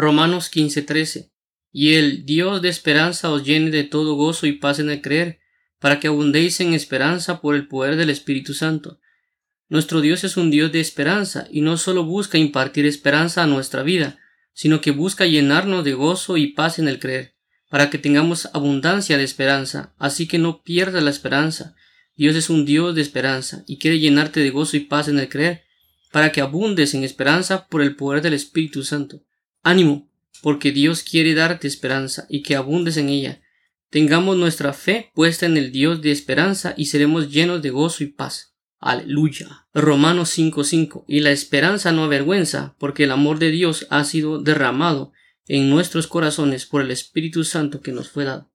Romanos 15:13. Y el Dios de esperanza os llene de todo gozo y paz en el creer, para que abundéis en esperanza por el poder del Espíritu Santo. Nuestro Dios es un Dios de esperanza y no solo busca impartir esperanza a nuestra vida, sino que busca llenarnos de gozo y paz en el creer, para que tengamos abundancia de esperanza, así que no pierdas la esperanza. Dios es un Dios de esperanza y quiere llenarte de gozo y paz en el creer, para que abundes en esperanza por el poder del Espíritu Santo. Ánimo, porque Dios quiere darte esperanza y que abundes en ella. Tengamos nuestra fe puesta en el Dios de esperanza y seremos llenos de gozo y paz. Aleluya. Romanos 5:5 Y la esperanza no avergüenza, porque el amor de Dios ha sido derramado en nuestros corazones por el Espíritu Santo que nos fue dado.